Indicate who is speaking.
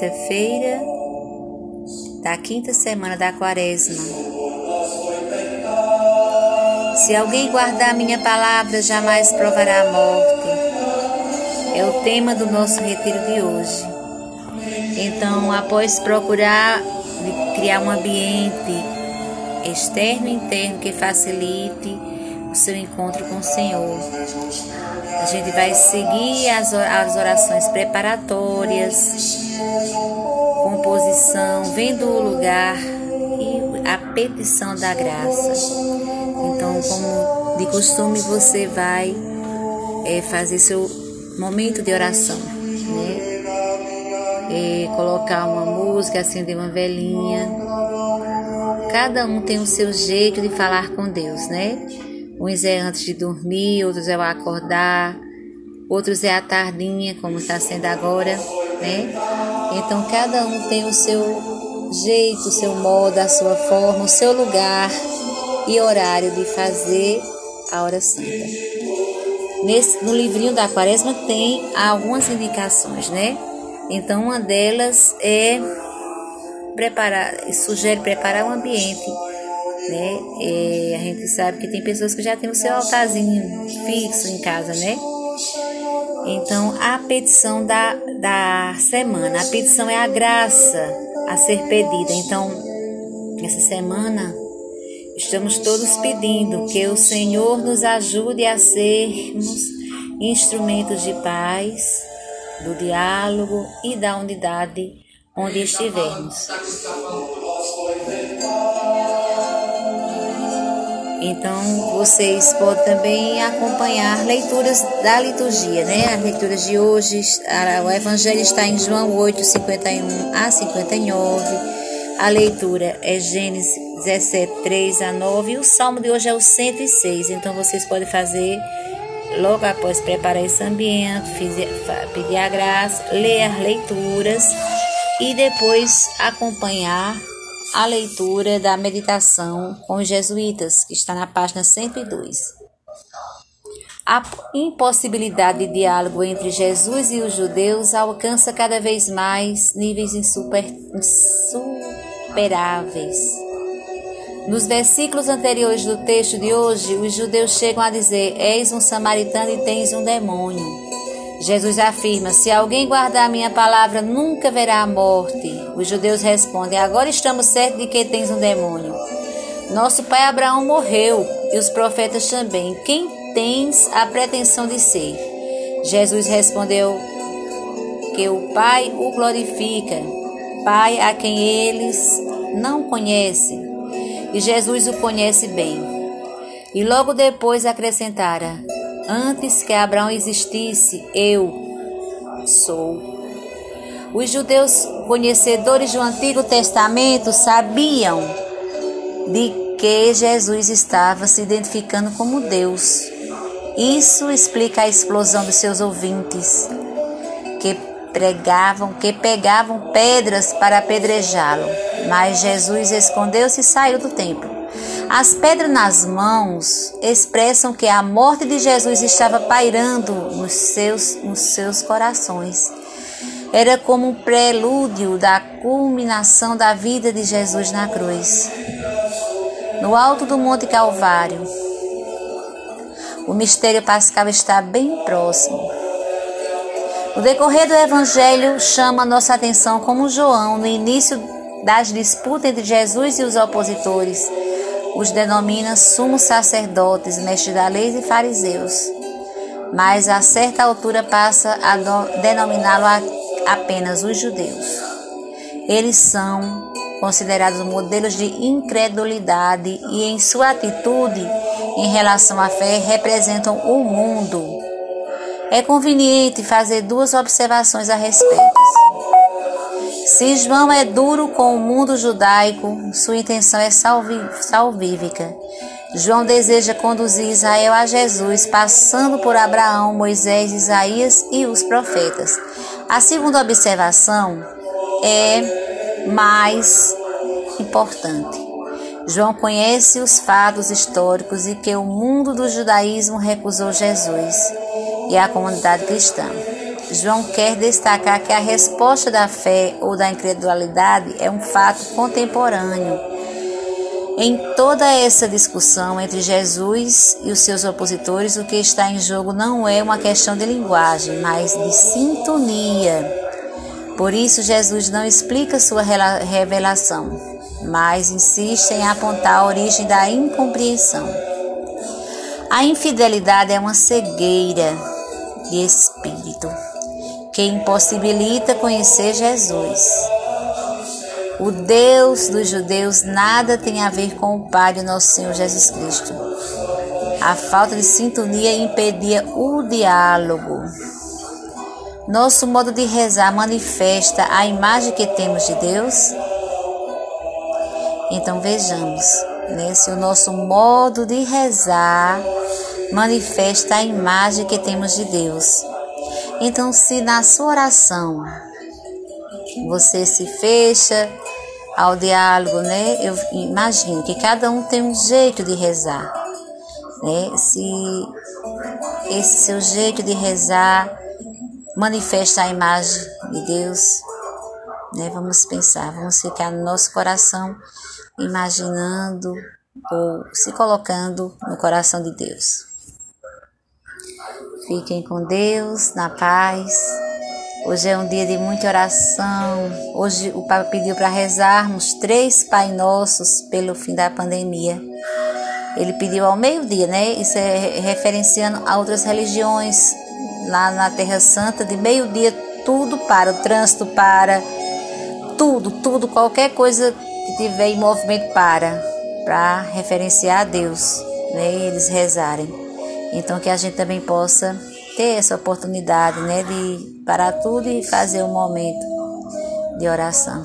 Speaker 1: quinta-feira da quinta semana da quaresma. Se alguém guardar minha palavra, jamais provará a morte. É o tema do nosso retiro de hoje. Então, após procurar criar um ambiente externo e interno que facilite o seu encontro com o Senhor. A gente vai seguir as, orações preparatórias, composição, vendo o lugar e a petição da graça. Então, como de costume, você vai é, fazer seu momento de oração, né? É, colocar uma música, acender uma velhinha. Cada um tem o seu jeito de falar com Deus, né? Uns é antes de dormir, outros é ao acordar, outros é à tardinha, como está sendo agora, né? Então cada um tem o seu jeito, o seu modo, a sua forma, o seu lugar e horário de fazer a hora santa. Nesse, no livrinho da quaresma tem algumas indicações, né? Então uma delas é preparar, sugere preparar um ambiente né? E a gente sabe que tem pessoas que já têm o seu altarzinho fixo em casa, né? Então, a petição da, da semana, a petição é a graça a ser pedida. Então, essa semana, estamos todos pedindo que o Senhor nos ajude a sermos instrumentos de paz, do diálogo e da unidade onde estivermos. Então, vocês podem também acompanhar leituras da liturgia, né? As leituras de hoje, o Evangelho está em João 8, 51 a 59. A leitura é Gênesis 17, 3 a 9. E o salmo de hoje é o 106. Então, vocês podem fazer logo após preparar esse ambiente, pedir a graça, ler as leituras e depois acompanhar a leitura da meditação com os jesuítas, que está na página 102. A impossibilidade de diálogo entre Jesus e os judeus alcança cada vez mais níveis insuper, insuperáveis. Nos versículos anteriores do texto de hoje, os judeus chegam a dizer: És um samaritano e tens um demônio. Jesus afirma: Se alguém guardar minha palavra, nunca verá a morte. Os judeus respondem: Agora estamos certos de que tens um demônio. Nosso pai Abraão morreu e os profetas também. Quem tens a pretensão de ser? Jesus respondeu: Que o Pai o glorifica, Pai a quem eles não conhecem. E Jesus o conhece bem. E logo depois acrescentara: Antes que Abraão existisse, eu sou. Os judeus conhecedores do Antigo Testamento sabiam de que Jesus estava se identificando como Deus. Isso explica a explosão dos seus ouvintes, que pregavam, que pegavam pedras para apedrejá-lo. Mas Jesus escondeu-se e saiu do templo. As pedras nas mãos expressam que a morte de Jesus estava pairando nos seus, nos seus corações. Era como um prelúdio da culminação da vida de Jesus na cruz. No alto do Monte Calvário, o mistério pascal está bem próximo. O decorrer do Evangelho chama nossa atenção como João, no início das disputas entre Jesus e os opositores, os denomina sumos sacerdotes, mestres da lei e fariseus, mas a certa altura passa a denominá-lo apenas os judeus. Eles são considerados modelos de incredulidade e, em sua atitude em relação à fé, representam o mundo. É conveniente fazer duas observações a respeito. Se João é duro com o mundo judaico, sua intenção é salvífica. João deseja conduzir Israel a Jesus, passando por Abraão, Moisés, Isaías e os profetas. A segunda observação é mais importante. João conhece os fatos históricos e que o mundo do judaísmo recusou Jesus e a comunidade cristã. João quer destacar que a resposta da fé ou da incredulidade é um fato contemporâneo. Em toda essa discussão entre Jesus e os seus opositores, o que está em jogo não é uma questão de linguagem, mas de sintonia. Por isso, Jesus não explica sua revelação, mas insiste em apontar a origem da incompreensão. A infidelidade é uma cegueira de espírito que impossibilita conhecer Jesus. O Deus dos judeus nada tem a ver com o Pai de nosso Senhor Jesus Cristo. A falta de sintonia impedia o diálogo. Nosso modo de rezar manifesta a imagem que temos de Deus. Então vejamos, né, se o nosso modo de rezar manifesta a imagem que temos de Deus. Então, se na sua oração você se fecha ao diálogo, né? Eu imagino que cada um tem um jeito de rezar, né? Se esse seu jeito de rezar manifesta a imagem de Deus, né? Vamos pensar, vamos ficar no nosso coração imaginando ou se colocando no coração de Deus. Fiquem com Deus, na paz. Hoje é um dia de muita oração. Hoje o Papa pediu para rezarmos três Pai Nossos pelo fim da pandemia. Ele pediu ao meio-dia, né? Isso é referenciando a outras religiões. Lá na Terra Santa, de meio-dia, tudo para, o trânsito para, tudo, tudo, qualquer coisa que tiver em movimento para, para referenciar a Deus, né? Eles rezarem. Então que a gente também possa ter essa oportunidade, né, de parar tudo e fazer um momento de oração.